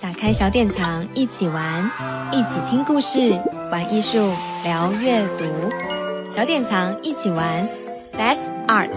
打开小典藏，一起玩，一起听故事，玩艺术，聊阅读。小典藏一起玩，That's Art。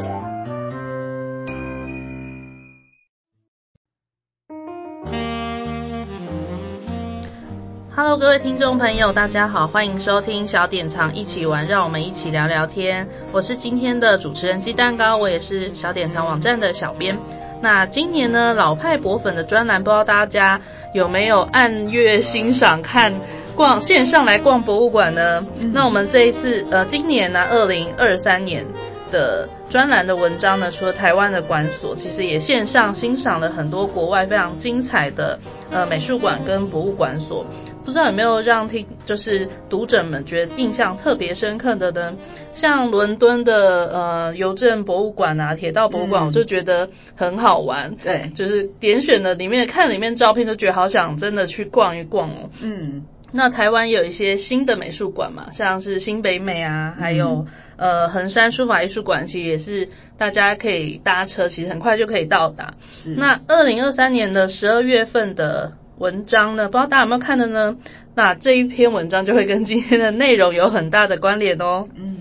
Hello，各位听众朋友，大家好，欢迎收听小典藏一起玩，让我们一起聊聊天。我是今天的主持人鸡蛋糕，我也是小典藏网站的小编。那今年呢，老派博粉的专栏，不知道大家有没有按月欣赏看逛线上来逛博物馆呢？嗯、那我们这一次呃，今年呢，二零二三年的专栏的文章呢，除了台湾的馆所，其实也线上欣赏了很多国外非常精彩的呃美术馆跟博物馆所。不知道有没有让听就是读者们觉得印象特别深刻的呢？像伦敦的呃邮政博物馆啊、铁道博物馆，我就觉得很好玩。嗯、对，就是点选的里面看里面照片，就觉得好想真的去逛一逛哦。嗯，那台湾有一些新的美术馆嘛，像是新北美啊，还有、嗯、呃横山书法艺术馆，其实也是大家可以搭车，其实很快就可以到达。是。那二零二三年的十二月份的。文章呢，不知道大家有没有看的呢？那这一篇文章就会跟今天的内容有很大的关联哦。嗯。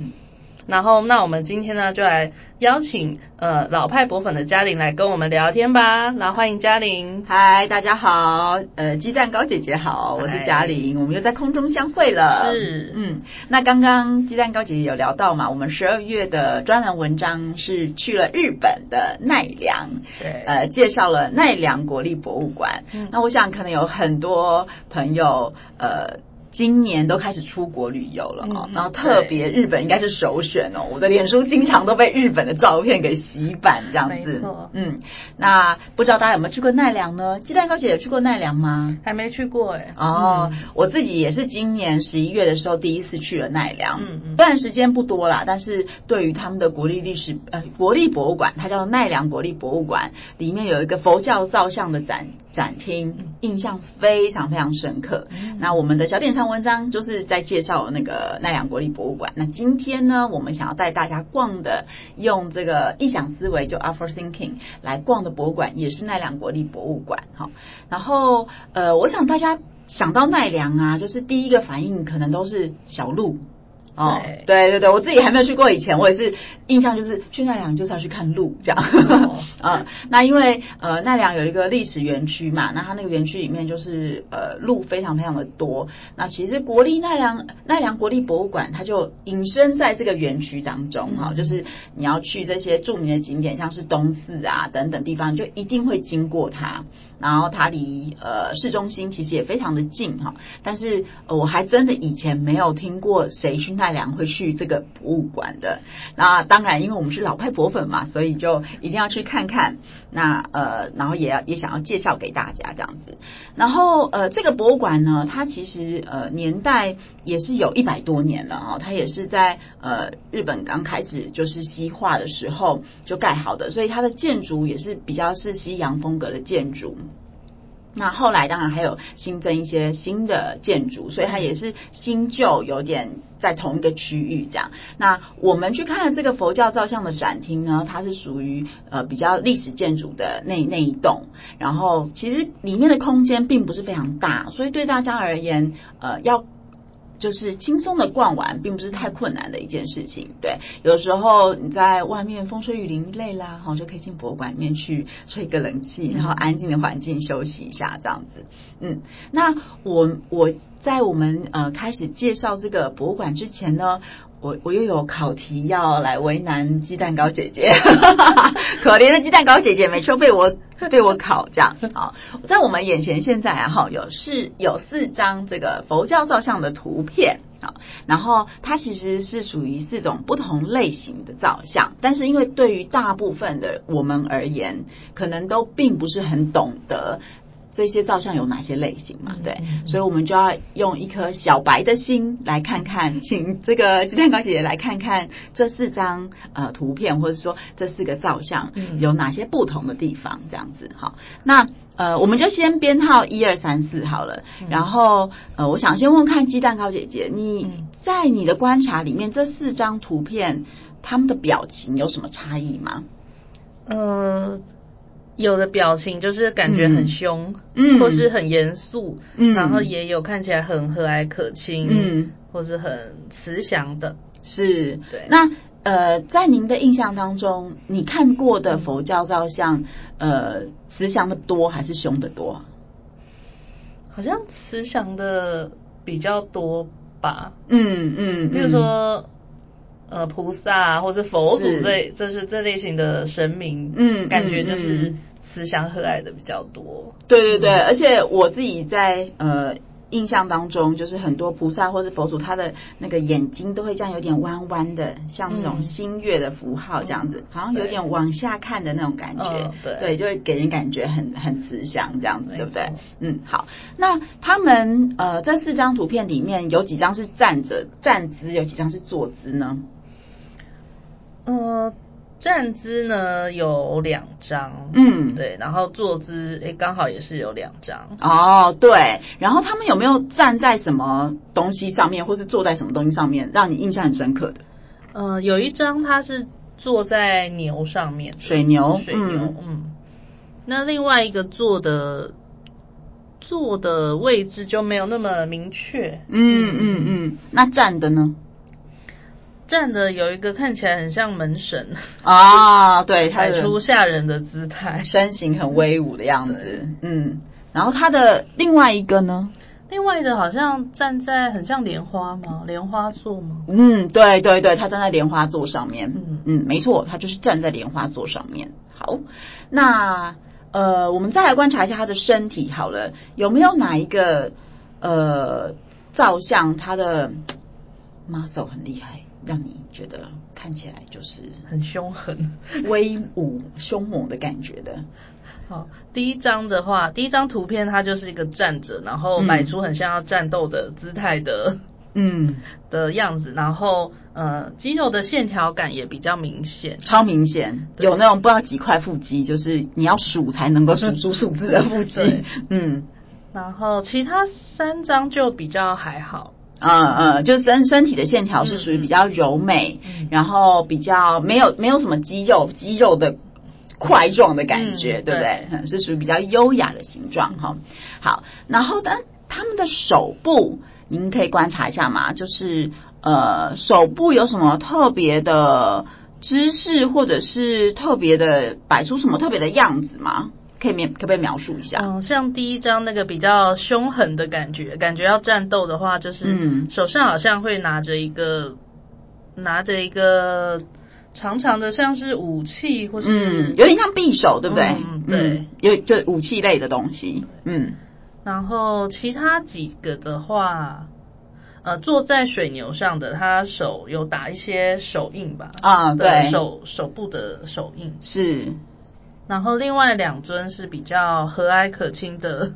然后，那我们今天呢，就来邀请呃老派博粉的嘉玲来跟我们聊天吧。然后欢迎嘉玲。嗨，大家好，呃，鸡蛋糕姐姐好，我是嘉玲，我们又在空中相会了。是，嗯，那刚刚鸡蛋糕姐姐有聊到嘛，我们十二月的专栏文章是去了日本的奈良，对，呃，介绍了奈良国立博物馆。嗯，那我想可能有很多朋友，呃。今年都开始出国旅游了哦，嗯、然后特别日本应该是首选哦。我的脸书经常都被日本的照片给洗版这样子。嗯，那不知道大家有没有去过奈良呢？鸡蛋糕姐有去过奈良吗？还没去过哎。哦，嗯、我自己也是今年十一月的时候第一次去了奈良。嗯嗯。虽然时间不多啦，但是对于他们的国立历史呃国立博物馆，它叫奈良国立博物馆，里面有一个佛教造像的展展厅，印象非常非常深刻。嗯、那我们的小典藏。文章就是在介绍那个奈良国立博物馆。那今天呢，我们想要带大家逛的，用这个异想思维就 Art for Thinking 来逛的博物馆，也是奈良国立博物馆。哈，然后呃，我想大家想到奈良啊，就是第一个反应可能都是小鹿。哦，对对对，我自己还没有去过，以前我也是印象就是去奈良就是要去看鹿这样。哦、嗯，那因为呃奈良有一个历史园区嘛，那它那个园区里面就是呃鹿非常非常的多。那其实国立奈良奈良国立博物馆它就隐身在这个园区当中哈，嗯、就是你要去这些著名的景点，像是东寺啊等等地方，就一定会经过它。然后它离呃市中心其实也非常的近哈，但是呃我还真的以前没有听过谁去奈良会去这个博物馆的。那当然，因为我们是老派博粉嘛，所以就一定要去看看。那呃，然后也要也想要介绍给大家这样子。然后呃，这个博物馆呢，它其实呃年代也是有一百多年了哈，它也是在呃日本刚开始就是西化的时候就盖好的，所以它的建筑也是比较是西洋风格的建筑。那后来当然还有新增一些新的建筑，所以它也是新旧有点在同一个区域这样。那我们去看这个佛教造像的展厅呢，它是属于呃比较历史建筑的那那一栋，然后其实里面的空间并不是非常大，所以对大家而言，呃要。就是轻松的逛完，并不是太困难的一件事情。对，有时候你在外面风吹雨淋累啦，好就可以进博物馆里面去吹个冷气，然后安静的环境休息一下，这样子。嗯，那我我在我们呃开始介绍这个博物馆之前呢，我我又有考题要来为难鸡蛋糕姐姐，可怜的鸡蛋糕姐姐，每次被我被我考这样啊，在我们眼前现在啊哈有是有四张这个佛教造像的图片啊，然后它其实是属于四种不同类型的造像，但是因为对于大部分的我们而言，可能都并不是很懂得。这些照相有哪些类型嘛？对，所以我们就要用一颗小白的心来看看，请这个鸡蛋糕姐姐来看看这四张呃图片，或者说这四个照相有哪些不同的地方，这样子。好，那呃，我们就先编号一二三四好了。然后呃，我想先问看鸡蛋糕姐姐，你在你的观察里面，这四张图片他们的表情有什么差异吗？呃。有的表情就是感觉很凶，嗯，或是很严肃，嗯，然后也有看起来很和蔼可亲，嗯，或是很慈祥的，是，对。那呃，在您的印象当中，你看过的佛教造像，呃，慈祥的多还是凶的多？好像慈祥的比较多吧。嗯嗯，比如说。呃，菩萨或是佛祖这这是这类型的神明，嗯，感觉就是慈祥和蔼的比较多。对对对，而且我自己在呃印象当中，就是很多菩萨或是佛祖，他的那个眼睛都会这样有点弯弯的，像那种新月的符号这样子，好像有点往下看的那种感觉。对，对，就会给人感觉很很慈祥这样子，对不对？嗯，好。那他们呃这四张图片里面有几张是站着站姿，有几张是坐姿呢？呃，站姿呢有两张，嗯，对，然后坐姿诶刚好也是有两张。哦，对，然后他们有没有站在什么东西上面，或是坐在什么东西上面，让你印象很深刻的？呃，有一张他是坐在牛上面，水牛，水牛，嗯，嗯，那另外一个坐的坐的位置就没有那么明确，嗯嗯嗯，那站的呢？站的有一个看起来很像门神啊，对，摆出吓人的姿态，身形很威武的样子，嗯。然后他的另外一个呢？另外一个好像站在很像莲花吗？莲花座吗？嗯，对对对，他站在莲花座上面，嗯嗯，没错，他就是站在莲花座上面。好，那呃，我们再来观察一下他的身体好了，有没有哪一个呃造像他的 muscle 很厉害？让你觉得看起来就是很凶狠、威武、凶猛的感觉的。好，第一张的话，第一张图片它就是一个站着，然后摆出很像要战斗的姿态的，嗯，的样子，然后呃，肌肉的线条感也比较明显，超明显，有那种不知道几块腹肌，就是你要数才能够数出数字的腹肌。嗯，然后其他三张就比较还好。嗯嗯，就身身体的线条是属于比较柔美，嗯、然后比较没有没有什么肌肉肌肉的块状的感觉，嗯、对不对？对是属于比较优雅的形状哈。好，然后呢，他们的手部，您可以观察一下嘛，就是呃，手部有什么特别的姿势，或者是特别的摆出什么特别的样子吗？可以描，可不可以描述一下？嗯，像第一张那个比较凶狠的感觉，感觉要战斗的话，就是手上好像会拿着一个、嗯、拿着一个长长的，像是武器，或是、嗯、有点像匕首，对不对？嗯，对，嗯、有就武器类的东西。嗯，然后其他几个的话，呃，坐在水牛上的，他手有打一些手印吧？啊，对，手手部的手印是。然后另外两尊是比较和蔼可亲的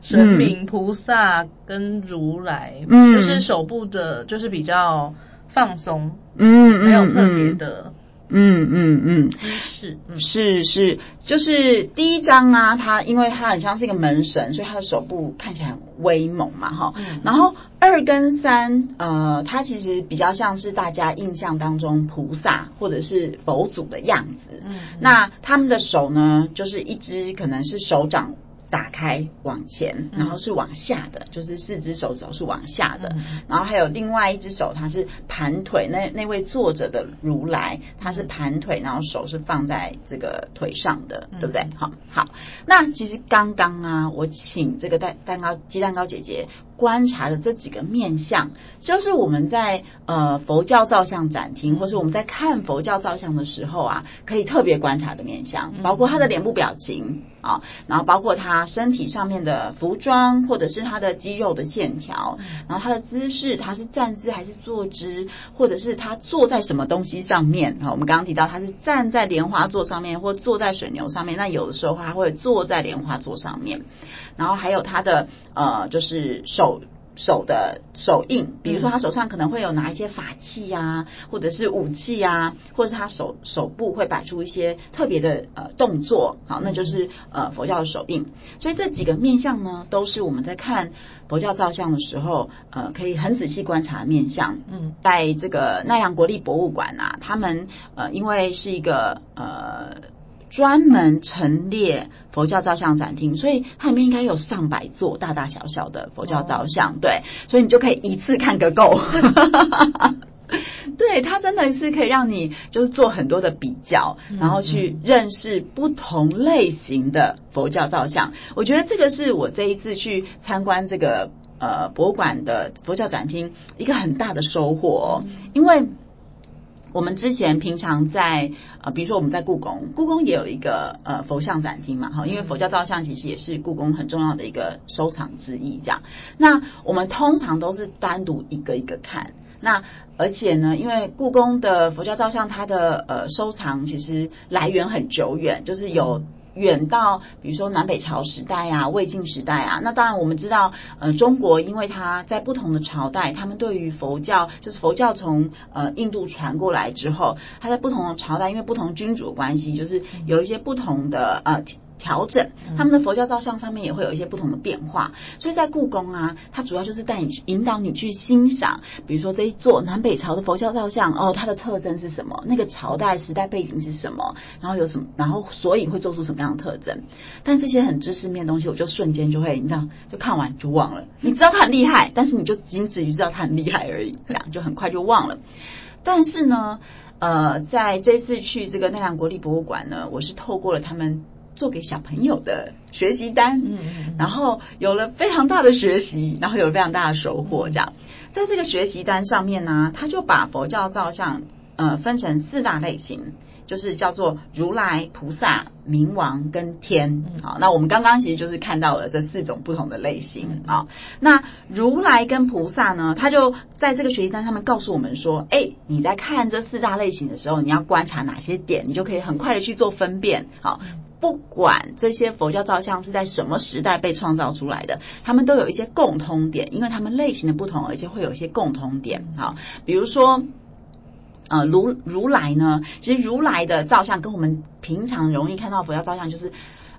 神明、菩萨跟如来，嗯，就是手部的，就是比较放松，嗯，没有特别的，嗯嗯嗯，是，嗯，是是，就是第一张啊，它因为它很像是一个门神，所以它的手部看起来很威猛嘛，哈，嗯，然后二跟三，呃，它其实比较像是大家印象当中菩萨或者是佛祖的样子，嗯，那他们的手呢，就是一只可能是手掌。打开往前，然后是往下的，嗯、就是四只手指头是往下的，嗯、然后还有另外一只手，它是盘腿。那那位坐着的如来，他是盘腿，然后手是放在这个腿上的，嗯、对不对？好，好。那其实刚刚啊，我请这个蛋蛋糕鸡蛋糕姐姐观察的这几个面相，就是我们在呃佛教造像展厅，或是我们在看佛教造像的时候啊，可以特别观察的面相，包括他的脸部表情啊，然后包括他。身体上面的服装，或者是他的肌肉的线条，然后他的姿势，他是站姿还是坐姿，或者是他坐在什么东西上面啊？我们刚刚提到他是站在莲花座上面，或坐在水牛上面。那有的时候他会坐在莲花座上面，然后还有他的呃，就是手。手手的手印，比如说他手上可能会有拿一些法器啊，或者是武器啊，或者是他手手部会摆出一些特别的呃动作，好，那就是呃佛教的手印。所以这几个面相呢，都是我们在看佛教造像的时候，呃，可以很仔细观察的面相。嗯，在这个奈良国立博物馆啊，他们呃因为是一个呃。专门陈列佛教照相展厅，所以它里面应该有上百座大大小小的佛教造像，对，所以你就可以一次看个够。对，它真的是可以让你就是做很多的比较，然后去认识不同类型的佛教照相。我觉得这个是我这一次去参观这个呃博物馆的佛教展厅一个很大的收获哦，因为我们之前平常在呃，比如说我们在故宫，故宫也有一个呃佛像展厅嘛，哈，因为佛教造像其实也是故宫很重要的一个收藏之一，这样。那我们通常都是单独一个一个看。那而且呢，因为故宫的佛教造像，它的呃收藏其实来源很久远，就是有远到比如说南北朝时代啊、魏晋时代啊。那当然我们知道，呃，中国因为它在不同的朝代，他们对于佛教，就是佛教从呃印度传过来之后，它在不同的朝代，因为不同君主的关系，就是有一些不同的呃。调整他们的佛教造像上面也会有一些不同的变化，所以在故宫啊，它主要就是带你去引导你去欣赏，比如说这一座南北朝的佛教造像哦，它的特征是什么？那个朝代时代背景是什么？然后有什么？然后所以会做出什么样的特征？但这些很知识面的东西，我就瞬间就会你知道，就看完就忘了。你知道它很厉害，但是你就仅止于知道它很厉害而已，这样就很快就忘了。但是呢，呃，在这次去这个奈良国立博物馆呢，我是透过了他们。做给小朋友的学习单，嗯，然后有了非常大的学习，然后有了非常大的收获。这样，在这个学习单上面呢，他就把佛教造像呃分成四大类型，就是叫做如来、菩萨、明王跟天。好，那我们刚刚其实就是看到了这四种不同的类型啊。那如来跟菩萨呢，他就在这个学习单上面告诉我们说，哎，你在看这四大类型的时候，你要观察哪些点，你就可以很快的去做分辨。好。不管这些佛教造像是在什么时代被创造出来的，他们都有一些共通点，因为他们类型的不同，而且会有一些共通点。好，比如说，呃，如如来呢，其实如来的造像跟我们平常容易看到佛教造像，就是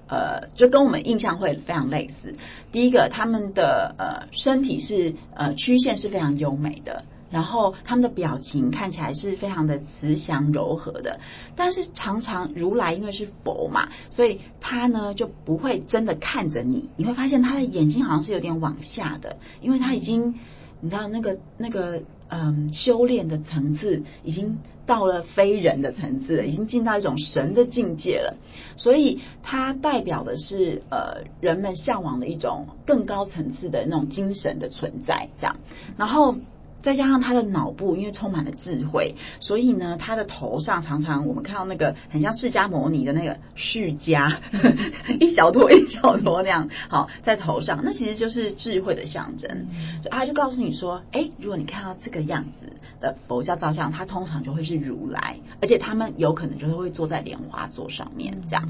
呃，就跟我们印象会非常类似。第一个，他们的呃身体是呃曲线是非常优美的。然后他们的表情看起来是非常的慈祥柔和的，但是常常如来因为是佛嘛，所以他呢就不会真的看着你，你会发现他的眼睛好像是有点往下的，因为他已经你知道那个那个嗯修炼的层次已经到了非人的层次，已经进到一种神的境界了，所以它代表的是呃人们向往的一种更高层次的那种精神的存在，这样，然后。再加上他的脑部，因为充满了智慧，所以呢，他的头上常常我们看到那个很像释迦牟尼的那个释迦，一小坨一小坨那样，好在头上，那其实就是智慧的象征。就他就告诉你说，哎，如果你看到这个样子的佛教造像，它通常就会是如来，而且他们有可能就是会坐在莲花座上面这样。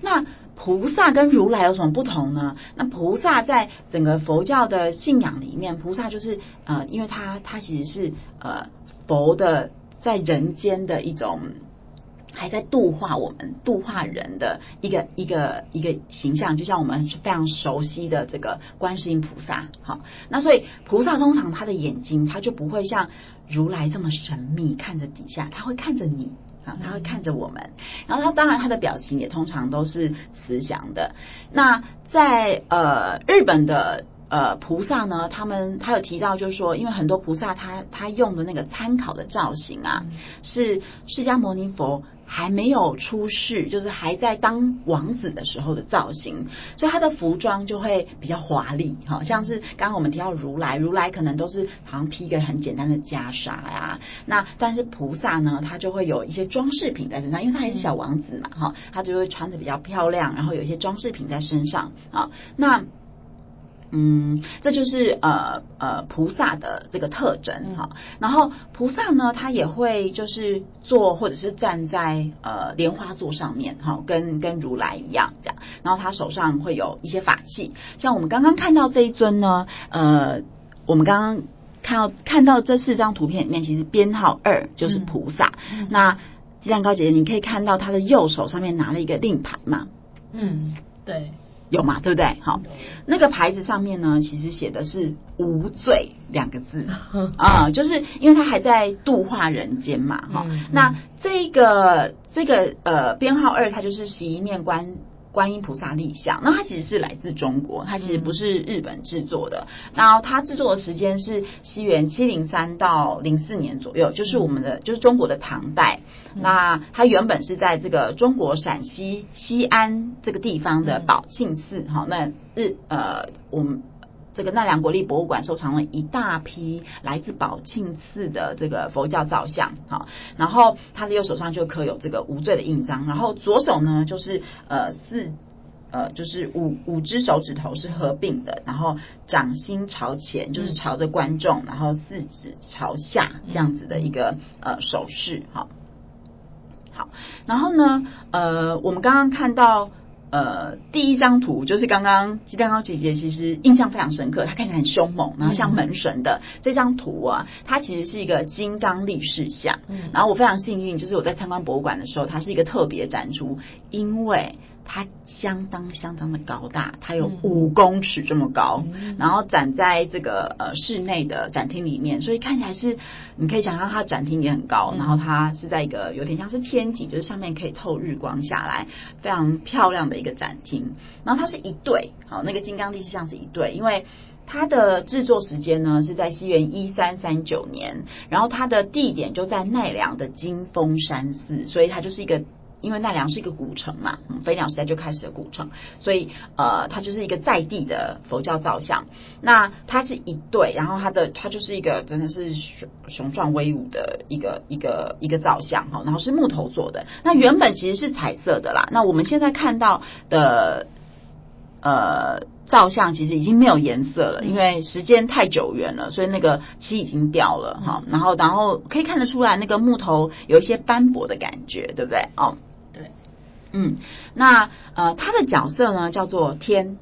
那菩萨跟如来有什么不同呢？那菩萨在整个佛教的信仰里面，菩萨就是呃，因为他他其实是呃佛的在人间的一种还在度化我们、度化人的一个一个一个形象，就像我们非常熟悉的这个观世音菩萨。好，那所以菩萨通常他的眼睛他就不会像如来这么神秘，看着底下，他会看着你啊。他会看着我们，然后他当然他的表情也通常都是慈祥的。那在呃日本的呃菩萨呢，他们他有提到就是说，因为很多菩萨他他用的那个参考的造型啊，是释迦牟尼佛。还没有出世，就是还在当王子的时候的造型，所以他的服装就会比较华丽，好像是刚刚我们提到如来，如来可能都是好像披一个很简单的袈裟呀，那但是菩萨呢，他就会有一些装饰品在身上，因为他还是小王子嘛，哈，他就会穿得比较漂亮，然后有一些装饰品在身上啊，那。嗯，这就是呃呃菩萨的这个特征哈。然后菩萨呢，他也会就是坐或者是站在呃莲花座上面哈，跟跟如来一样这样。然后他手上会有一些法器，像我们刚刚看到这一尊呢，呃，我们刚刚看到看到这四张图片里面，其实编号二就是菩萨。嗯、那鸡蛋糕姐姐，你可以看到他的右手上面拿了一个令牌嘛？嗯，对。有嘛，对不对？好，那个牌子上面呢，其实写的是“无罪”两个字 啊，就是因为他还在度化人间嘛，哈、嗯。那这个这个呃编号二，它就是十一面观观音菩萨立像，那它其实是来自中国，它其实不是日本制作的。然后它制作的时间是西元七零三到零四年左右，就是我们的就是中国的唐代。那它原本是在这个中国陕西西安这个地方的宝庆寺，哈，那日呃我们。这个奈良国立博物馆收藏了一大批来自宝庆寺的这个佛教造像，好，然后他的右手上就刻有这个无罪的印章，然后左手呢就是呃四呃就是五五只手指头是合并的，然后掌心朝前就是朝着观众，然后四指朝下这样子的一个呃手势，好，好，然后呢呃我们刚刚看到。呃，第一张图就是刚刚鸡蛋糕姐姐其实印象非常深刻，她看起来很凶猛，然后像门神的、嗯、这张图啊，它其实是一个金刚力士像。嗯，然后我非常幸运，就是我在参观博物馆的时候，它是一个特别展出，因为。它相当相当的高大，它有五公尺这么高，嗯、然后展在这个呃室内的展厅里面，所以看起来是你可以想象它的展厅也很高，嗯、然后它是在一个有点像是天井，就是上面可以透日光下来，非常漂亮的一个展厅。然后它是一对，好，那个金刚力士像是一对，因为它的制作时间呢是在西元一三三九年，然后它的地点就在奈良的金峰山寺，所以它就是一个。因为奈良是一个古城嘛，嗯，飞鸟时代就开始的古城，所以呃，它就是一个在地的佛教造像。那它是一对，然后它的它就是一个真的是雄雄壮威武的一个一个一个造像哈，然后是木头做的。那原本其实是彩色的啦，那我们现在看到的呃造像其实已经没有颜色了，因为时间太久远了，所以那个漆已经掉了哈。然后然后可以看得出来，那个木头有一些斑驳的感觉，对不对？哦。嗯，那呃，他的角色呢叫做天，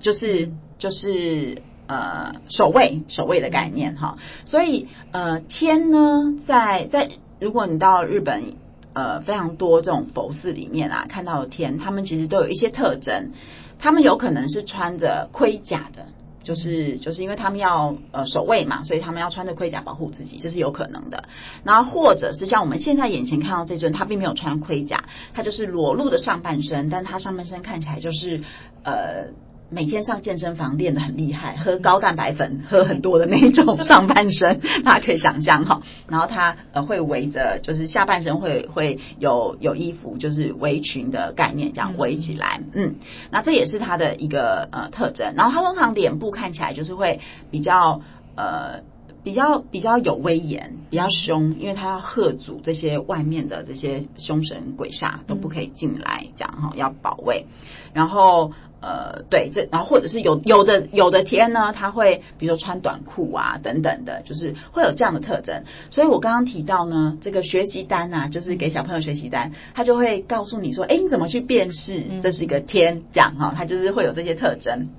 就是就是呃守卫守卫的概念哈，所以呃天呢在在如果你到日本呃非常多这种佛寺里面啊看到的天，他们其实都有一些特征，他们有可能是穿着盔甲的。就是就是因为他们要呃守卫嘛，所以他们要穿着盔甲保护自己，这是有可能的。然后或者是像我们现在眼前看到这尊，他并没有穿盔甲，他就是裸露的上半身，但他上半身看起来就是呃。每天上健身房练得很厉害，喝高蛋白粉喝很多的那种上半身，大家可以想象哈。然后他呃会围着，就是下半身会会有有衣服，就是围裙的概念这样围起来。嗯，那这也是他的一个呃特征。然后他通常脸部看起来就是会比较呃比较比较有威严，比较凶，因为他要吓阻这些外面的这些凶神鬼煞都不可以进来，这样哈要保卫。然后。呃，对，这然后或者是有有的有的天呢，他会比如说穿短裤啊等等的，就是会有这样的特征。所以我刚刚提到呢，这个学习单啊，就是给小朋友学习单，他就会告诉你说，哎，你怎么去辨识这是一个天？这样哈，他就是会有这些特征。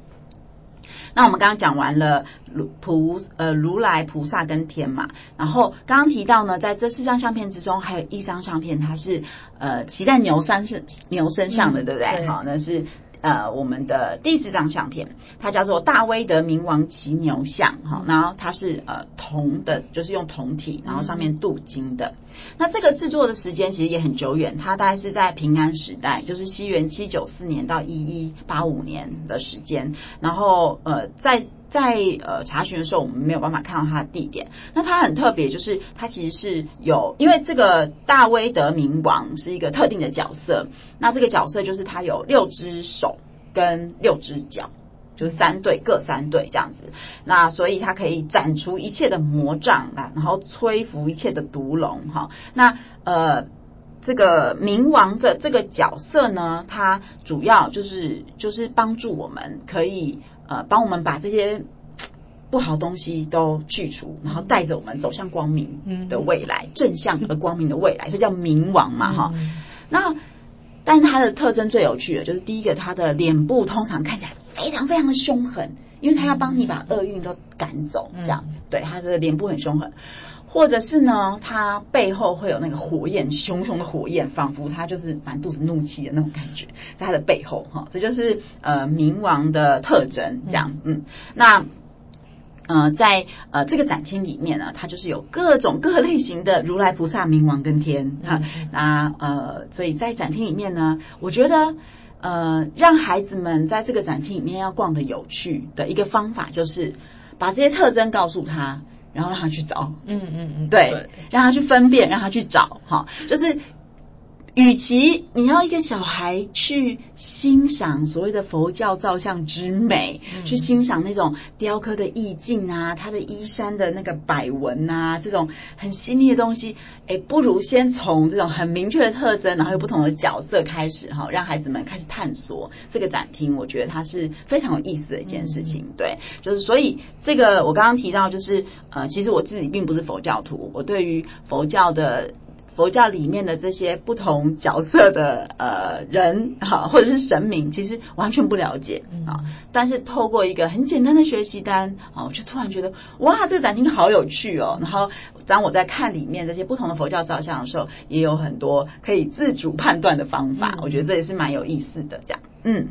那我们刚刚讲完了如菩呃如来菩萨跟天嘛，然后刚刚提到呢，在这四张相片之中，还有一张相片，它是呃骑在牛山是牛身上的，嗯、对不对？好，那是。呃，我们的第四张相片，它叫做大威德冥王骑牛像，哈，然后它是呃铜的，就是用铜体，然后上面镀金的。那这个制作的时间其实也很久远，它大概是在平安时代，就是西元七九四年到一一八五年的时间，然后呃在。在呃查询的时候，我们没有办法看到它的地点。那它很特别，就是它其实是有，因为这个大威德冥王是一个特定的角色。那这个角色就是它有六只手跟六只脚，就是三对各三对这样子。那所以它可以斩除一切的魔障啊，然后摧伏一切的毒龙哈。那呃这个冥王的这个角色呢，它主要就是就是帮助我们可以。呃，帮我们把这些不好东西都去除，然后带着我们走向光明的未来，嗯、正向而光明的未来，所以叫冥王嘛，哈、嗯。那但是它的特征最有趣的，就是第一个，它的脸部通常看起来非常非常的凶狠，因为它要帮你把厄运都赶走，这样，嗯、对，它的脸部很凶狠。或者是呢，它背后会有那个火焰，熊熊的火焰，仿佛它就是满肚子怒气的那种感觉，在它的背后哈，这就是呃冥王的特征，这样，嗯，那呃，在呃这个展厅里面呢，它就是有各种各类型的如来菩萨、冥王跟天哈。那呃，所以在展厅里面呢，我觉得呃，让孩子们在这个展厅里面要逛的有趣的一个方法，就是把这些特征告诉他，然后让他去找。嗯嗯嗯，对，让他去分辨，让他去找，哈，就是。与其你要一个小孩去欣赏所谓的佛教造像之美，嗯、去欣赏那种雕刻的意境啊，他的衣衫的那个摆纹啊，这种很细腻的东西，哎，不如先从这种很明确的特征，然后有不同的角色开始哈，让孩子们开始探索这个展厅。我觉得它是非常有意思的一件事情。嗯、对，就是所以这个我刚刚提到，就是呃，其实我自己并不是佛教徒，我对于佛教的。佛教里面的这些不同角色的呃人哈，或者是神明，其实完全不了解啊。但是透过一个很简单的学习单啊，我就突然觉得哇，这个展厅好有趣哦。然后当我在看里面这些不同的佛教造像的时候，也有很多可以自主判断的方法。我觉得这也是蛮有意思的，这样嗯。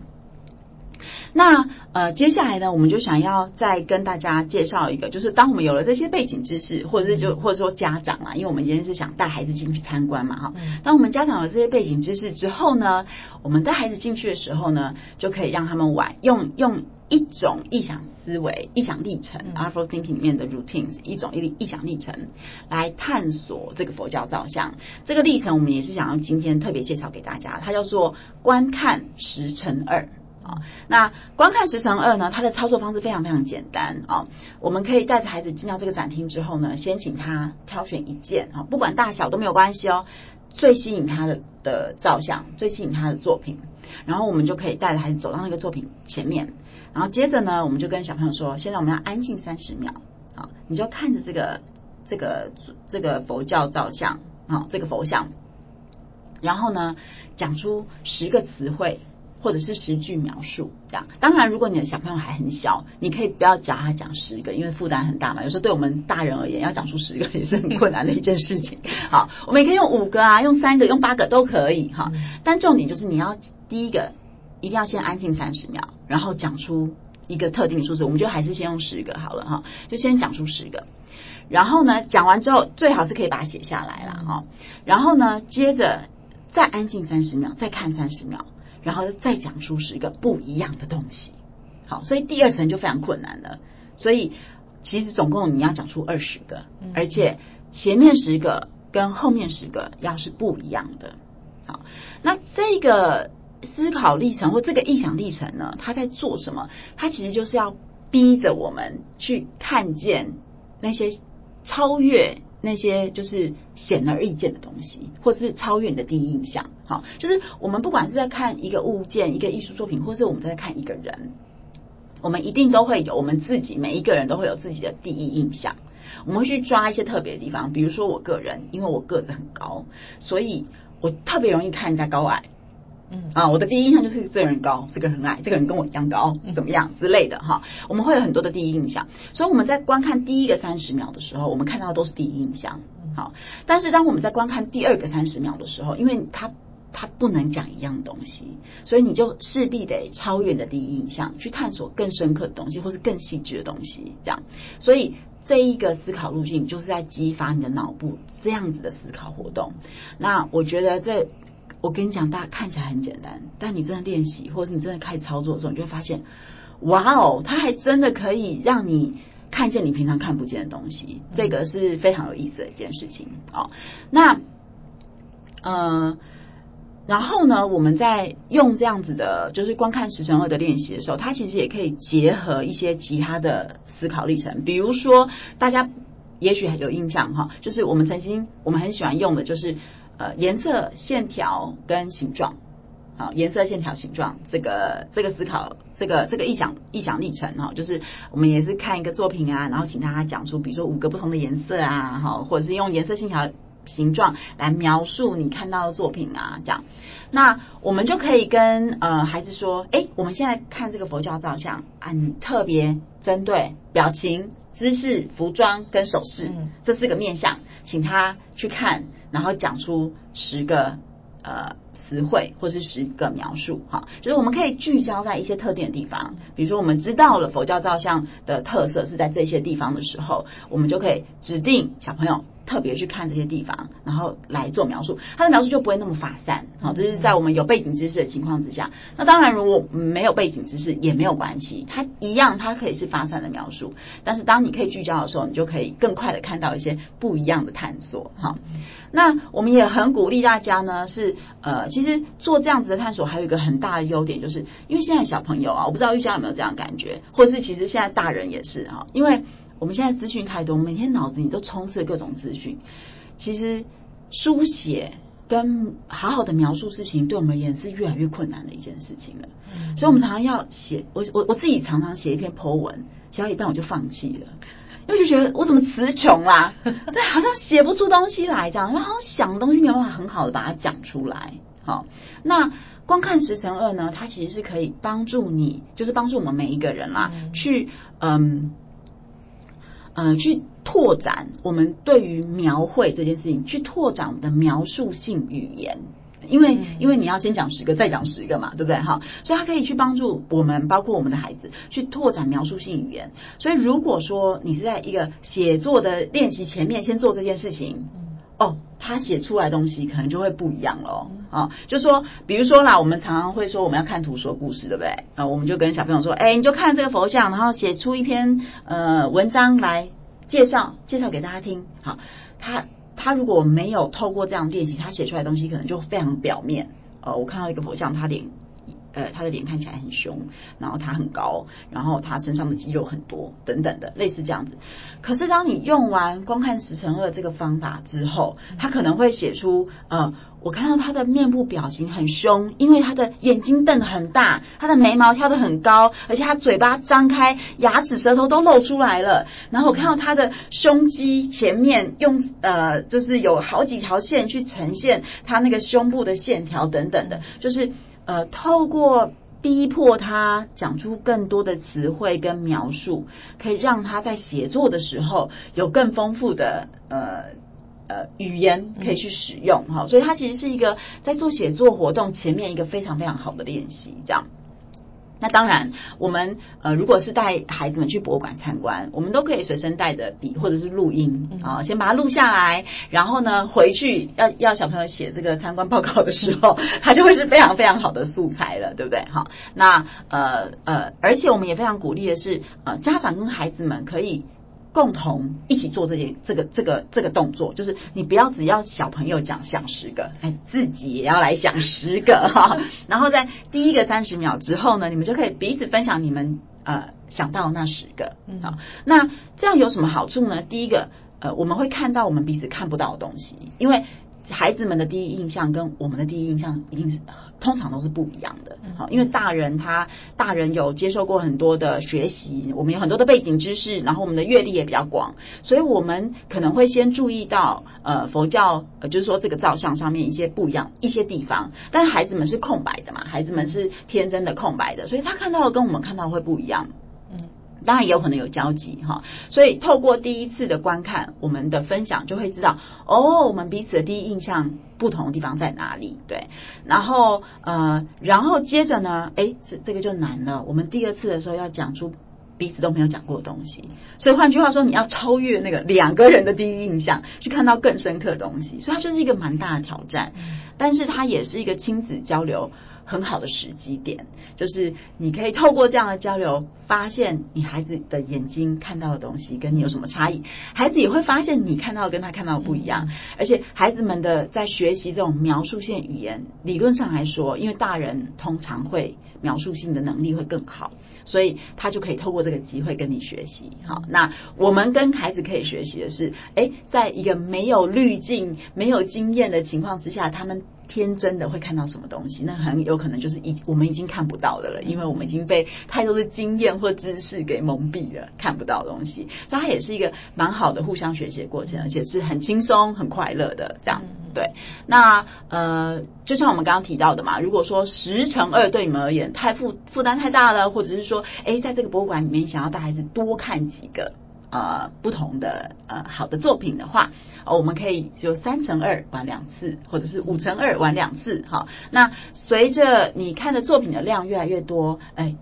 那呃，接下来呢，我们就想要再跟大家介绍一个，就是当我们有了这些背景知识，或者是就或者说家长啊，因为我们今天是想带孩子进去参观嘛，哈。当我们家长有这些背景知识之后呢，我们带孩子进去的时候呢，就可以让他们玩，用用一种臆想思维、臆想历程 （Artful Thinking） 里面的 routines，一种意意想历程来探索这个佛教造像。这个历程我们也是想要今天特别介绍给大家，它叫做观看十乘二。啊，那观看十乘二呢？它的操作方式非常非常简单啊。我们可以带着孩子进到这个展厅之后呢，先请他挑选一件啊，不管大小都没有关系哦，最吸引他的的造像，最吸引他的作品，然后我们就可以带着孩子走到那个作品前面，然后接着呢，我们就跟小朋友说，现在我们要安静三十秒啊，你就看着这个这个这个佛教造像啊，这个佛像，然后呢，讲出十个词汇。或者是十句描述这样，当然，如果你的小朋友还很小，你可以不要教他讲十个，因为负担很大嘛。有时候对我们大人而言，要讲出十个 也是很困难的一件事情。好，我们也可以用五个啊，用三个，用八个都可以哈。但重点就是你要第一个一定要先安静三十秒，然后讲出一个特定的数字。我们就还是先用十个好了哈，就先讲出十个。然后呢，讲完之后最好是可以把它写下来了哈。然后呢，接着再安静三十秒，再看三十秒。然后再讲出十个不一样的东西，好，所以第二层就非常困难了。所以其实总共你要讲出二十个，而且前面十个跟后面十个要是不一样的。好，那这个思考历程或这个意想历程呢，它在做什么？它其实就是要逼着我们去看见那些超越。那些就是显而易见的东西，或者是超越你的第一印象。好，就是我们不管是在看一个物件、一个艺术作品，或是我们在看一个人，我们一定都会有我们自己每一个人都会有自己的第一印象。我们会去抓一些特别的地方，比如说我个人，因为我个子很高，所以我特别容易看人家高矮。嗯啊，我的第一印象就是这个人高，这个人矮，这个人跟我一样高，怎么样之类的哈。我们会有很多的第一印象，所以我们在观看第一个三十秒的时候，我们看到的都是第一印象。好，但是当我们在观看第二个三十秒的时候，因为它它不能讲一样东西，所以你就势必得超越你的第一印象，去探索更深刻的东西，或是更细致的东西。这样，所以这一个思考路径就是在激发你的脑部这样子的思考活动。那我觉得这。我跟你讲，大家看起来很简单，但你真的练习，或者是你真的开始操作的时候，你就会发现，哇哦，它还真的可以让你看见你平常看不见的东西，这个是非常有意思的一件事情。哦，那，呃，然后呢，我们在用这样子的，就是观看十乘二的练习的时候，它其实也可以结合一些其他的思考历程，比如说大家也许有印象哈，就是我们曾经我们很喜欢用的就是。呃，颜色、线条跟形状，好，颜色、线条、形状，这个这个思考，这个这个意想意想历程哈，就是我们也是看一个作品啊，然后请大家讲出，比如说五个不同的颜色啊，哈，或者是用颜色、线条、形状来描述你看到的作品啊，这样，那我们就可以跟呃孩子说，哎，我们现在看这个佛教照相啊，你特别针对表情。姿势、服装跟手势，这四个面相，请他去看，然后讲出十个呃词汇或是十个描述，哈，就是我们可以聚焦在一些特定的地方，比如说我们知道了佛教造像的特色是在这些地方的时候，我们就可以指定小朋友。特别去看这些地方，然后来做描述，他的描述就不会那么发散。好，这是在我们有背景知识的情况之下。那当然，如果没有背景知识也没有关系，它一样，它可以是发散的描述。但是当你可以聚焦的时候，你就可以更快的看到一些不一样的探索。哈，那我们也很鼓励大家呢，是呃，其实做这样子的探索还有一个很大的优点，就是因为现在小朋友啊，我不知道玉佳有没有这样的感觉，或是其实现在大人也是哈，因为。我们现在资讯太多，每天脑子里都充斥各种资讯。其实书写跟好好的描述事情，对我们而言是越来越困难的一件事情了。嗯、所以，我们常常要写。我我我自己常常写一篇 po 文，写到一半我就放弃了，因为就觉得我怎么词穷啦？对，好像写不出东西来这样，因为好像想的东西没有办法很好的把它讲出来。好，那光看十乘二呢？它其实是可以帮助你，就是帮助我们每一个人啦，嗯、去嗯。呃，去拓展我们对于描绘这件事情，去拓展我们的描述性语言，因为、嗯、因为你要先讲十个，再讲十个嘛，对不对？哈，所以它可以去帮助我们，包括我们的孩子，去拓展描述性语言。所以如果说你是在一个写作的练习前面先做这件事情，嗯、哦，他写出来东西可能就会不一样了。啊、哦，就说，比如说啦，我们常常会说我们要看图说故事，对不对？啊，我们就跟小朋友说，哎，你就看这个佛像，然后写出一篇呃文章来。介绍介绍给大家听，好，他他如果没有透过这样练习，他写出来的东西可能就非常表面。呃，我看到一个佛像，他脸，呃，他的脸看起来很凶，然后他很高，然后他身上的肌肉很多，等等的，类似这样子。可是当你用完观看十乘二这个方法之后，他可能会写出呃。我看到他的面部表情很凶，因为他的眼睛瞪得很大，他的眉毛挑得很高，而且他嘴巴张开，牙齿舌头都露出来了。然后我看到他的胸肌前面用呃，就是有好几条线去呈现他那个胸部的线条等等的，就是呃，透过逼迫他讲出更多的词汇跟描述，可以让他在写作的时候有更丰富的呃。呃，语言可以去使用哈，所以它其实是一个在做写作活动前面一个非常非常好的练习。这样，那当然，我们呃，如果是带孩子们去博物馆参观，我们都可以随身带着笔或者是录音啊，先把它录下来，然后呢，回去要要小朋友写这个参观报告的时候，它就会是非常非常好的素材了，对不对？好，那呃呃，而且我们也非常鼓励的是，呃，家长跟孩子们可以。共同一起做这些这个这个这个动作，就是你不要只要小朋友讲想十个，哎，自己也要来想十个哈。然后在第一个三十秒之后呢，你们就可以彼此分享你们呃想到的那十个。好，那这样有什么好处呢？第一个，呃，我们会看到我们彼此看不到的东西，因为。孩子们的第一印象跟我们的第一印象一定是通常都是不一样的，好，因为大人他大人有接受过很多的学习，我们有很多的背景知识，然后我们的阅历也比较广，所以我们可能会先注意到呃佛教呃就是说这个造像上面一些不一样一些地方，但孩子们是空白的嘛，孩子们是天真的空白的，所以他看到的跟我们看到的会不一样。当然也有可能有交集哈，所以透过第一次的观看，我们的分享就会知道哦，我们彼此的第一印象不同的地方在哪里？对，然后呃，然后接着呢，哎，这这个就难了。我们第二次的时候要讲出彼此都没有讲过的东西，所以换句话说，你要超越那个两个人的第一印象，去看到更深刻的东西，所以它就是一个蛮大的挑战，但是它也是一个亲子交流。很好的时机点，就是你可以透过这样的交流，发现你孩子的眼睛看到的东西跟你有什么差异，孩子也会发现你看到的跟他看到的不一样，而且孩子们的在学习这种描述性语言，理论上来说，因为大人通常会描述性的能力会更好，所以他就可以透过这个机会跟你学习。好，那我们跟孩子可以学习的是，诶，在一个没有滤镜、没有经验的情况之下，他们。天真的会看到什么东西？那很有可能就是已我们已经看不到的了，因为我们已经被太多的经验或知识给蒙蔽了，看不到的东西。所以它也是一个蛮好的互相学习的过程，而且是很轻松、很快乐的这样。对，那呃，就像我们刚刚提到的嘛，如果说十乘二对你们而言太负负担太大了，或者是说，哎，在这个博物馆里面想要带孩子多看几个。呃不同的呃好的作品的话，哦，我们可以就三乘二玩两次，或者是五乘二玩两次，好，那随着你看的作品的量越来越多，哎。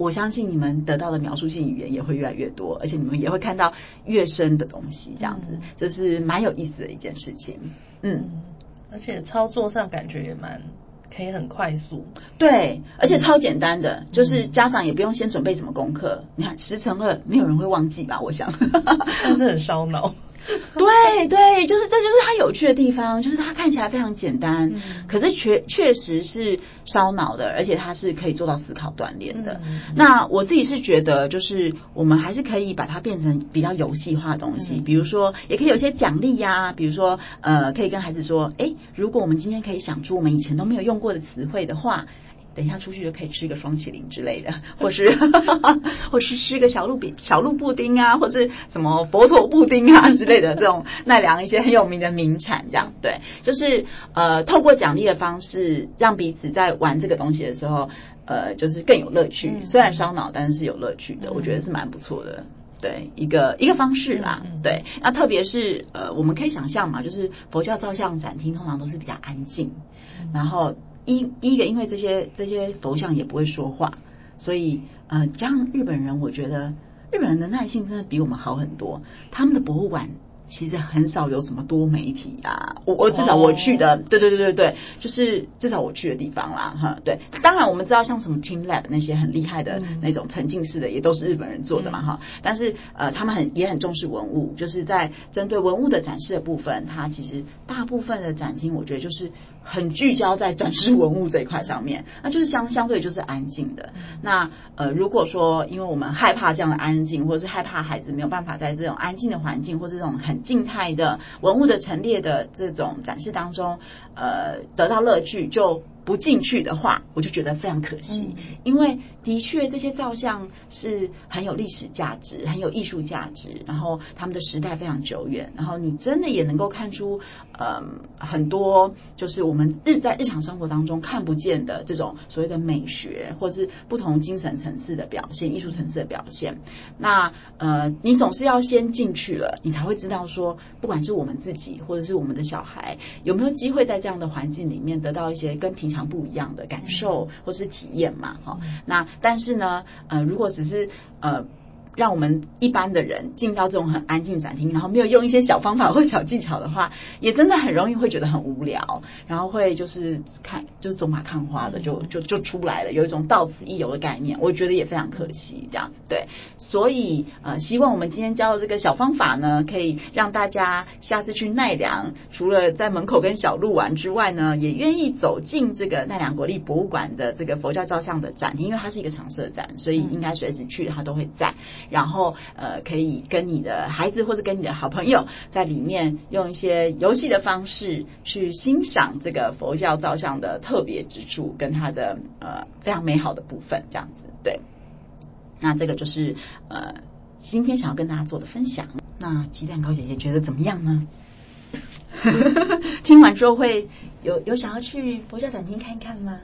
我相信你们得到的描述性语言也会越来越多，而且你们也会看到越深的东西，这样子，这、嗯、是蛮有意思的一件事情。嗯，而且操作上感觉也蛮可以很快速。对，而且超简单的，嗯、就是家长也不用先准备什么功课。你看十乘二，没有人会忘记吧？我想，但是很烧脑。对对，就是这就是它有趣的地方，就是它看起来非常简单，嗯、可是确确实是烧脑的，而且它是可以做到思考锻炼的。嗯、那我自己是觉得，就是我们还是可以把它变成比较游戏化的东西，嗯、比如说也可以有些奖励呀，比如说呃，可以跟孩子说，哎，如果我们今天可以想出我们以前都没有用过的词汇的话。等一下出去就可以吃个双淇淋之类的，或是 或是吃个小鹿饼、小鹿布丁啊，或是什么佛陀布丁啊之类的这种奈良一些很有名的名产，这样对，就是呃透过奖励的方式，让彼此在玩这个东西的时候，呃就是更有乐趣。嗯、虽然烧脑，但是是有乐趣的，嗯、我觉得是蛮不错的。对，一个一个方式啦。嗯、对，那特别是呃我们可以想象嘛，就是佛教造像展厅通常都是比较安静，嗯、然后。一第一个，因为这些这些佛像也不会说话，所以呃，加上日本人，我觉得日本人的耐性真的比我们好很多。他们的博物馆其实很少有什么多媒体啊，我我至少我去的，对对对对对，就是至少我去的地方啦，哈，对。当然我们知道像什么 Team Lab 那些很厉害的那种沉浸式的，也都是日本人做的嘛，哈。但是呃，他们很也很重视文物，就是在针对文物的展示的部分，它其实大部分的展厅，我觉得就是。很聚焦在展示文物这一块上面，那就是相相对就是安静的。那呃，如果说因为我们害怕这样的安静，或者是害怕孩子没有办法在这种安静的环境，或者这种很静态的文物的陈列的这种展示当中，呃，得到乐趣就。不进去的话，我就觉得非常可惜，嗯、因为的确这些照相是很有历史价值、很有艺术价值，然后他们的时代非常久远，然后你真的也能够看出，嗯，很多就是我们日在日常生活当中看不见的这种所谓的美学，或是不同精神层次的表现、艺术层次的表现。那呃，你总是要先进去了，你才会知道说，不管是我们自己或者是我们的小孩，有没有机会在这样的环境里面得到一些跟平常不一样的感受或是体验嘛，哈，那但是呢，呃，如果只是呃。让我们一般的人进到这种很安静展厅，然后没有用一些小方法或小技巧的话，也真的很容易会觉得很无聊，然后会就是看就走马看花的就就就出来了，有一种到此一游的概念，我觉得也非常可惜。这样对，所以呃，希望我们今天教的这个小方法呢，可以让大家下次去奈良，除了在门口跟小鹿玩之外呢，也愿意走进这个奈良国立博物馆的这个佛教照相的展厅，因为它是一个常设展，所以应该随时去它都会在。然后呃，可以跟你的孩子或者跟你的好朋友在里面用一些游戏的方式去欣赏这个佛教造像的特别之处，跟它的呃非常美好的部分，这样子对。那这个就是呃今天想要跟大家做的分享。那鸡蛋糕姐姐觉得怎么样呢？听完之后会有有想要去佛教展厅看一看吗？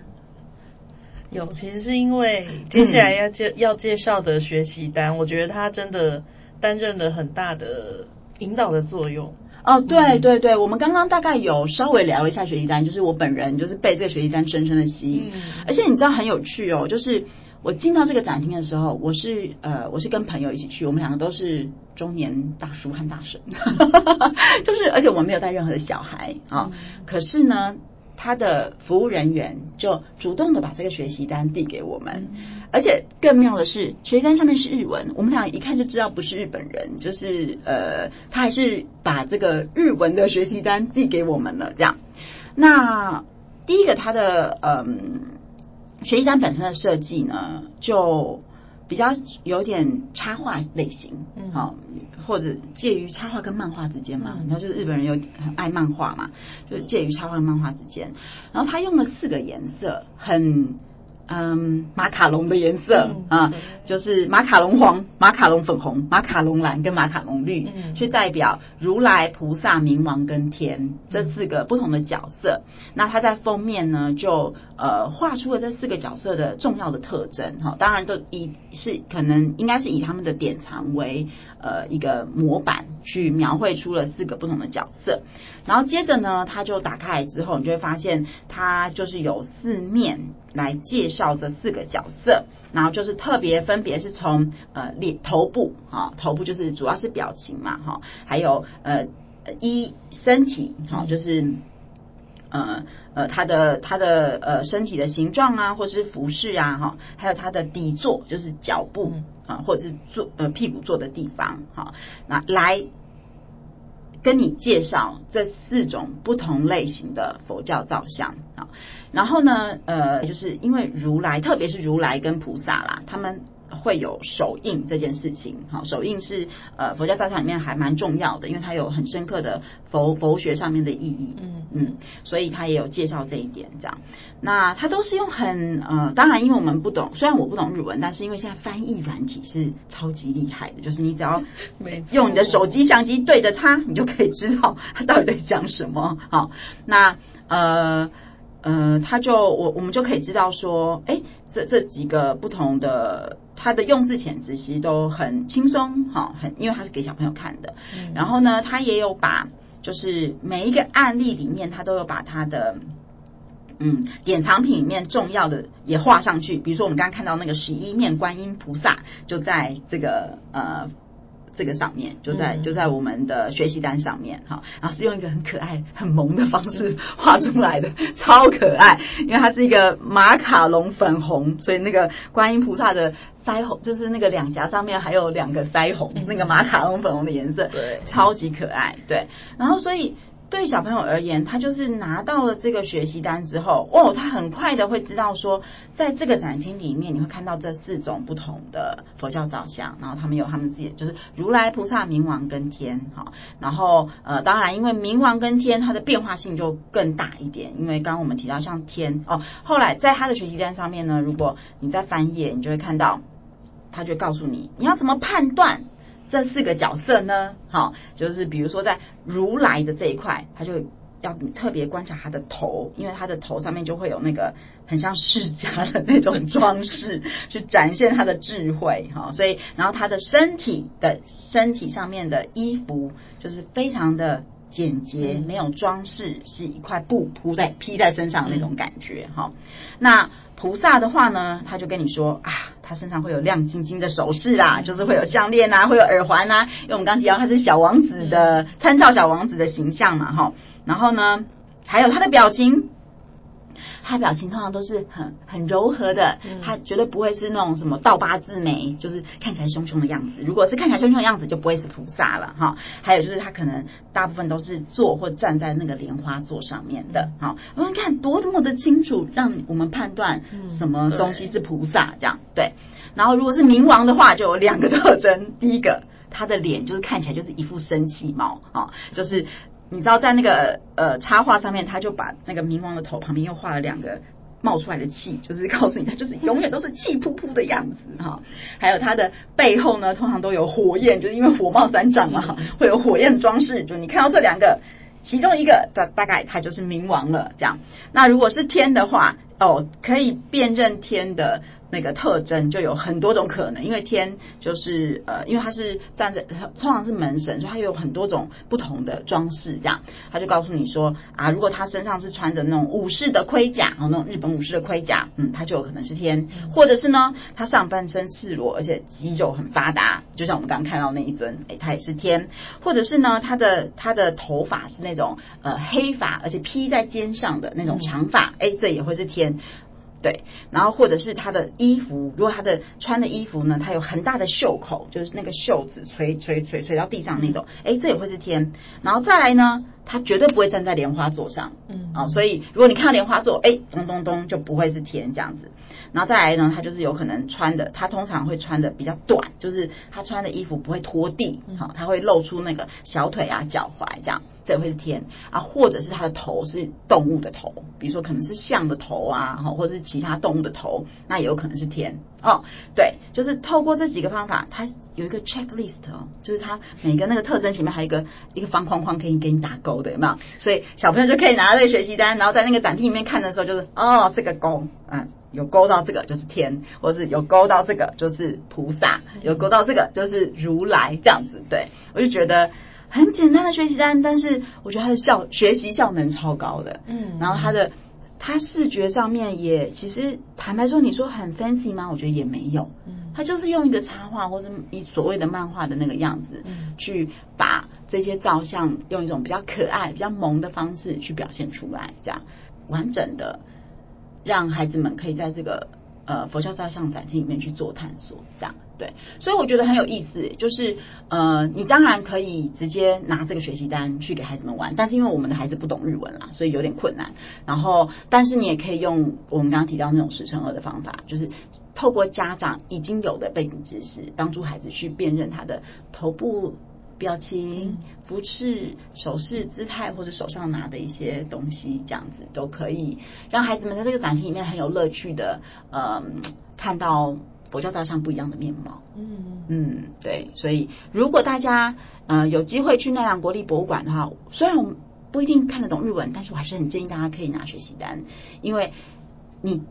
有，其实是因为接下来要介要介绍的学习单，我觉得它真的担任了很大的引导的作用。哦，对对对，我们刚刚大概有稍微聊了一下学习单，就是我本人就是被这个学习单深深的吸引，而且你知道很有趣哦，就是我进到这个展厅的时候，我是呃我是跟朋友一起去，我们两个都是中年大叔和大婶，就是而且我们没有带任何的小孩啊，可是呢。他的服务人员就主动的把这个学习单递给我们，而且更妙的是，学习单上面是日文，我们俩一看就知道不是日本人，就是呃，他还是把这个日文的学习单递给我们了。这样，那第一个他的嗯学习单本身的设计呢，就。比较有点插画类型，嗯，好，或者介于插画跟漫画之间嘛，然后就是日本人有很爱漫画嘛，就是介于插画跟漫画之间。然后他用了四个颜色，很嗯，马卡龙的颜色啊、嗯嗯，就是马卡龙黄、马卡龙粉红、马卡龙蓝跟马卡龙绿，嗯，去代表如来、菩萨、冥王跟天这四个不同的角色。那他在封面呢，就呃画出了这四个角色的重要的特征哈。当然都以是可能应该是以他们的典藏为呃一个模板去描绘出了四个不同的角色。然后接着呢，它就打开来之后，你就会发现它就是有四面来介绍这四个角色，然后就是特别分别是从呃脸头部哈，头部就是主要是表情嘛哈，还有呃一身体哈，就是呃呃他的他的呃身体的形状啊，或者是服饰啊哈，还有他的底座就是脚部啊，或者是坐呃屁股坐的地方哈，那来。跟你介绍这四种不同类型的佛教造像啊，然后呢，呃，就是因为如来，特别是如来跟菩萨啦，他们。会有手印这件事情，好，手印是呃佛教造像里面还蛮重要的，因为它有很深刻的佛佛学上面的意义，嗯嗯，所以他也有介绍这一点，这样。那他都是用很呃，当然因为我们不懂，虽然我不懂日文，但是因为现在翻译软体是超级厉害的，就是你只要 用你的手机相机对着它，你就可以知道它到底在讲什么。好，那呃呃，他就我我们就可以知道说，哎，这这几个不同的。他的用字遣词其实都很轻松，哈，很因为他是给小朋友看的。嗯。然后呢，他也有把就是每一个案例里面，他都有把他的嗯典藏品里面重要的也画上去。比如说我们刚刚看到那个十一面观音菩萨，就在这个呃。这个上面就在就在我们的学习单上面哈，然后是用一个很可爱很萌的方式画出来的，超可爱，因为它是一个马卡龙粉红，所以那个观音菩萨的腮红就是那个两颊上面还有两个腮红，是那个马卡龙粉红的颜色，对，超级可爱，对，然后所以。对小朋友而言，他就是拿到了这个学习单之后，哦，他很快的会知道说，在这个展厅里面，你会看到这四种不同的佛教造像，然后他们有他们自己，就是如来、菩萨、冥王跟天，哈，然后呃，当然，因为冥王跟天它的变化性就更大一点，因为刚刚我们提到像天，哦，后来在他的学习单上面呢，如果你再翻页，你就会看到，他就告诉你，你要怎么判断。这四个角色呢，好，就是比如说在如来的这一块，他就要特别观察他的头，因为他的头上面就会有那个很像释迦的那种装饰，去展现他的智慧，哈，所以然后他的身体的身体上面的衣服就是非常的简洁，没有装饰，是一块布铺在披在身上的那种感觉，哈，那。菩萨的话呢，他就跟你说啊，他身上会有亮晶晶的首饰啦，就是会有项链啊，会有耳环啊，因为我们刚提到他是小王子的参照小王子的形象嘛，哈，然后呢，还有他的表情。他表情通常都是很很柔和的，他绝对不会是那种什么倒八字眉，就是看起来凶凶的样子。如果是看起来凶凶的样子，就不会是菩萨了哈。还有就是他可能大部分都是坐或站在那个莲花座上面的。好，我们看多么的清楚，让我们判断什么东西是菩萨这样对。然后如果是冥王的话，就有两个特征。第一个，他的脸就是看起来就是一副生气貌啊，就是。你知道在那个呃插画上面，他就把那个冥王的头旁边又画了两个冒出来的气，就是告诉你他就是永远都是气扑扑的样子哈。还有他的背后呢，通常都有火焰，就是因为火冒三丈嘛，会有火焰装饰。就你看到这两个，其中一个大大概他就是冥王了。这样，那如果是天的话，哦，可以辨认天的。那个特征就有很多种可能，因为天就是呃，因为它是站在通常是门神，所以它有很多种不同的装饰。这样，他就告诉你说啊，如果他身上是穿着那种武士的盔甲，哦，那种日本武士的盔甲，嗯，他就有可能是天，或者是呢，他上半身赤裸，而且肌肉很发达，就像我们刚刚看到那一尊，诶，他也是天，或者是呢，他的他的头发是那种呃黑发，而且披在肩上的那种长发，诶，这也会是天。对，然后或者是他的衣服，如果他的穿的衣服呢，他有很大的袖口，就是那个袖子垂垂垂垂到地上那种，哎，这也会是天。然后再来呢，他绝对不会站在莲花座上，嗯，啊，所以如果你看到莲花座，哎，咚咚咚，就不会是天这样子。然后再来呢，他就是有可能穿的，他通常会穿的比较短，就是他穿的衣服不会拖地，好，他会露出那个小腿啊、脚踝这样，这也会是天。啊，或者是他的头是动物的头，比如说可能是象的头啊，或者是其他动物的头，那也有可能是天哦。对，就是透过这几个方法，它有一个 checklist 哦，就是它每个那个特征前面还有一个一个方框框可以给你打勾的，有没有？所以小朋友就可以拿这个学习单，然后在那个展厅里面看的时候，就是哦，这个勾，嗯。有勾到这个就是天，或是有勾到这个就是菩萨，有勾到这个就是如来这样子。对，我就觉得很简单的学习单，但是我觉得它的效学习效能超高的。嗯，然后它的它视觉上面也其实坦白说，你说很 fancy 吗？我觉得也没有。嗯，它就是用一个插画或者以所谓的漫画的那个样子，嗯去把这些照相用一种比较可爱、比较萌的方式去表现出来，这样完整的。让孩子们可以在这个呃佛教造像展厅里面去做探索，这样对，所以我觉得很有意思。就是呃，你当然可以直接拿这个学习单去给孩子们玩，但是因为我们的孩子不懂日文啦，所以有点困难。然后，但是你也可以用我们刚刚提到那种十乘二的方法，就是透过家长已经有的背景知识，帮助孩子去辨认他的头部。表情、服饰、手势、姿态，或者手上拿的一些东西，这样子都可以让孩子们在这个展厅里面很有乐趣的，嗯，看到佛教造像不一样的面貌。嗯嗯，对。所以如果大家呃有机会去奈良国立博物馆的话，虽然我们不一定看得懂日文，但是我还是很建议大家可以拿学习单，因为你。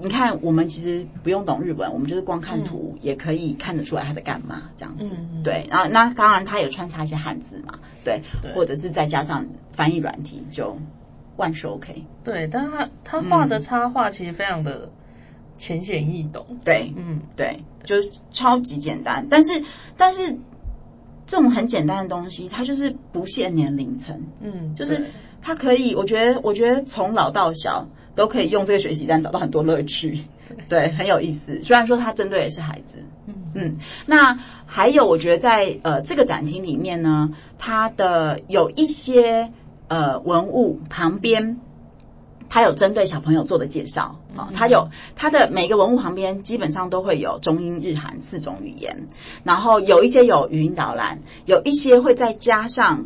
你看，我们其实不用懂日文，我们就是光看图也可以看得出来他在干嘛，这样子。嗯、对，然后那当然他也穿插一些汉字嘛，对，对或者是再加上翻译软体，就万事 OK。对，但是他他画的插画其实非常的浅显易懂。嗯、对，嗯，对，就是超级简单。但是但是这种很简单的东西，它就是不限年龄层。嗯，就是它可以，我觉得我觉得从老到小。都可以用这个学习单找到很多乐趣，对，很有意思。虽然说它针对的是孩子，嗯嗯。那还有，我觉得在呃这个展厅里面呢，它的有一些呃文物旁边，它有针对小朋友做的介绍啊、哦。它有它的每个文物旁边基本上都会有中英日韩四种语言，然后有一些有语音导览，有一些会再加上。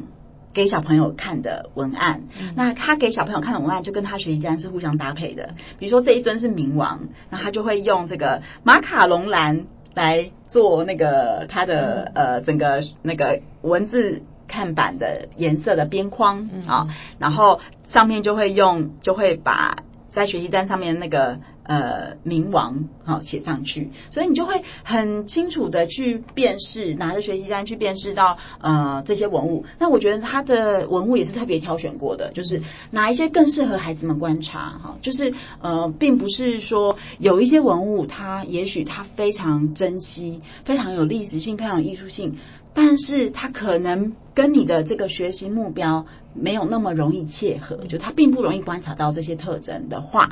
给小朋友看的文案，嗯、那他给小朋友看的文案就跟他学习单是互相搭配的。比如说这一尊是冥王，那他就会用这个马卡龙蓝来做那个他的呃整个那个文字看板的颜色的边框啊、嗯，然后上面就会用就会把在学习单上面那个。呃，冥王好写上去，所以你就会很清楚的去辨识，拿着学习单去辨识到呃这些文物。那我觉得他的文物也是特别挑选过的，就是哪一些更适合孩子们观察哈，就是呃，并不是说有一些文物，它也许它非常珍惜，非常有历史性，非常有艺术性，但是它可能跟你的这个学习目标没有那么容易切合，就它并不容易观察到这些特征的话。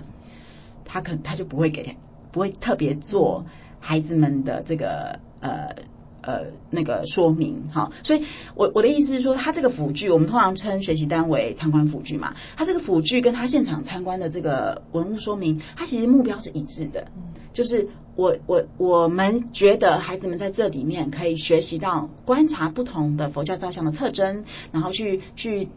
他可他就不会给，不会特别做孩子们的这个呃呃那个说明哈，所以我我的意思是说，他这个辅具我们通常称学习单为参观辅具嘛，他这个辅具跟他现场参观的这个文物说明，他其实目标是一致的，就是我我我们觉得孩子们在这里面可以学习到观察不同的佛教造像的特征，然后去去。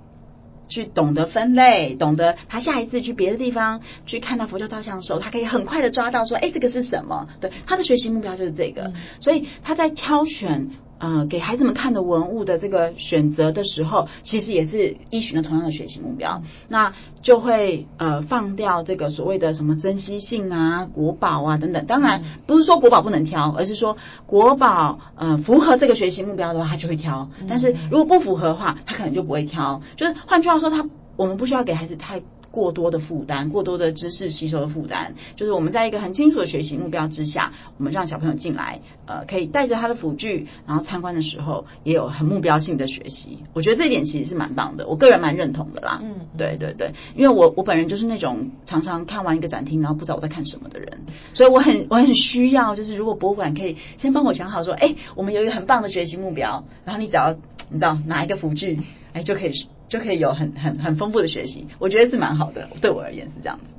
去懂得分类，懂得他下一次去别的地方去看到佛教造像的时候，他可以很快的抓到说，哎，这个是什么？对，他的学习目标就是这个，嗯、所以他在挑选。呃，给孩子们看的文物的这个选择的时候，其实也是依循了同样的学习目标，那就会呃放掉这个所谓的什么珍稀性啊、国宝啊等等。当然不是说国宝不能挑，而是说国宝呃符合这个学习目标的话，他就会挑；但是如果不符合的话，他可能就不会挑。就是换句话说，他我们不需要给孩子太。过多的负担，过多的知识吸收的负担，就是我们在一个很清楚的学习目标之下，我们让小朋友进来，呃，可以带着他的辅具，然后参观的时候也有很目标性的学习。我觉得这一点其实是蛮棒的，我个人蛮认同的啦。嗯，对对对，因为我我本人就是那种常常看完一个展厅，然后不知道我在看什么的人，所以我很我很需要，就是如果博物馆可以先帮我想好说，哎，我们有一个很棒的学习目标，然后你只要你知道哪一个辅具，哎，就可以。就可以有很很很丰富的学习，我觉得是蛮好的，对我而言是这样子。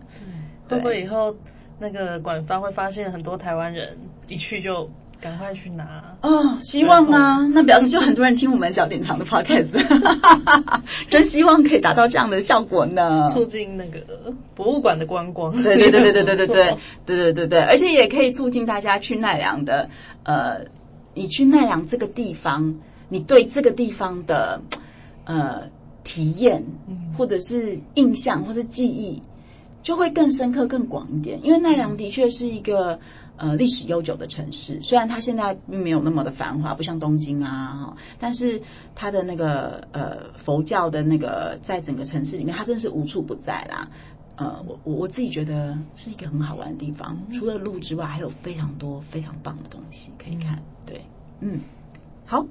会不会以后那个馆方会发现很多台湾人一去就赶快去拿？哦，希望啊，那表示就很多人听我们小典藏的 podcast，真希望可以达到这样的效果呢，促进那个博物馆的观光。对对对对对对对对对对对对，而且也可以促进大家去奈良的呃，你去奈良这个地方，你对这个地方的呃体验，或者是印象，或是记忆。就会更深刻、更广一点，因为奈良的确是一个呃历史悠久的城市，虽然它现在并没有那么的繁华，不像东京啊，但是它的那个呃佛教的那个在整个城市里面，它真的是无处不在啦。呃，我我我自己觉得是一个很好玩的地方，除了路之外，还有非常多非常棒的东西可以看。对，嗯，好，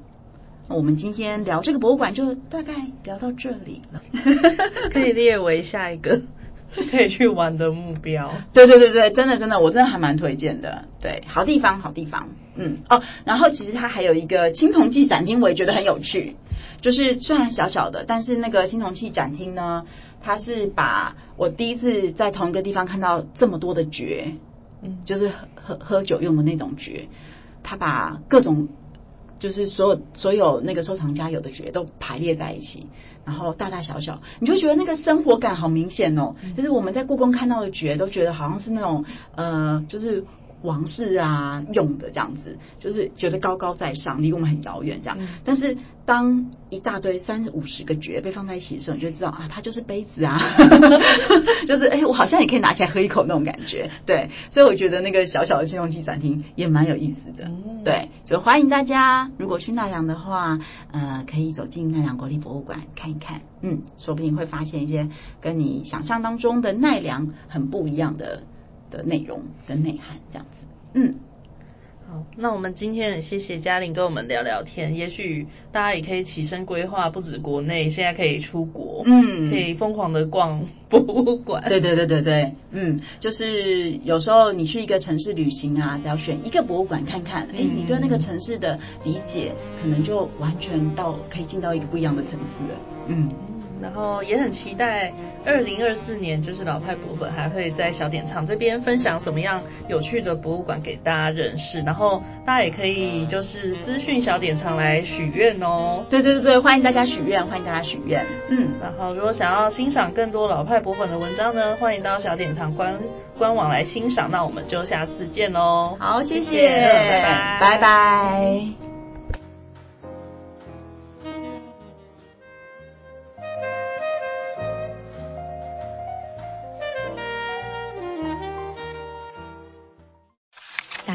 那我们今天聊这个博物馆就大概聊到这里了，可以列为下一个。可以去玩的目标，对对对对，真的真的，我真的还蛮推荐的。对，好地方好地方，嗯哦，然后其实它还有一个青铜器展厅，我也觉得很有趣。就是虽然小小的，但是那个青铜器展厅呢，它是把我第一次在同一个地方看到这么多的爵，嗯，就是喝喝喝酒用的那种爵，它把各种就是所有所有那个收藏家有的爵都排列在一起。然后大大小小，你就觉得那个生活感好明显哦。就是我们在故宫看到的爵，都觉得好像是那种呃，就是王室啊用的这样子，就是觉得高高在上，离我们很遥远这样。但是当一大堆三五十个爵被放在一起的时候，你就知道啊，它就是杯子啊，就是哎，我好像也可以拿起来喝一口那种感觉。对，所以我觉得那个小小的青铜器展厅也蛮有意思的。对，就欢迎大家，如果去奈良的话，呃，可以走进奈良国立博物馆看一看。嗯，说不定会发现一些跟你想象当中的奈良很不一样的的内容跟内涵，这样子。嗯。好那我们今天很谢谢嘉玲跟我们聊聊天，也许大家也可以起身规划，不止国内，现在可以出国，嗯，可以疯狂的逛博物馆。对对对对对，嗯，就是有时候你去一个城市旅行啊，只要选一个博物馆看看，哎、嗯，你对那个城市的理解可能就完全到可以进到一个不一样的层次了，嗯。然后也很期待二零二四年，就是老派博粉还会在小典藏这边分享什么样有趣的博物馆给大家认识。然后大家也可以就是私讯小典藏来许愿哦。对对对对，欢迎大家许愿，欢迎大家许愿。嗯，然后如果想要欣赏更多老派博粉的文章呢，欢迎到小典藏官官网来欣赏。那我们就下次见喽。好，谢谢，拜拜，拜拜。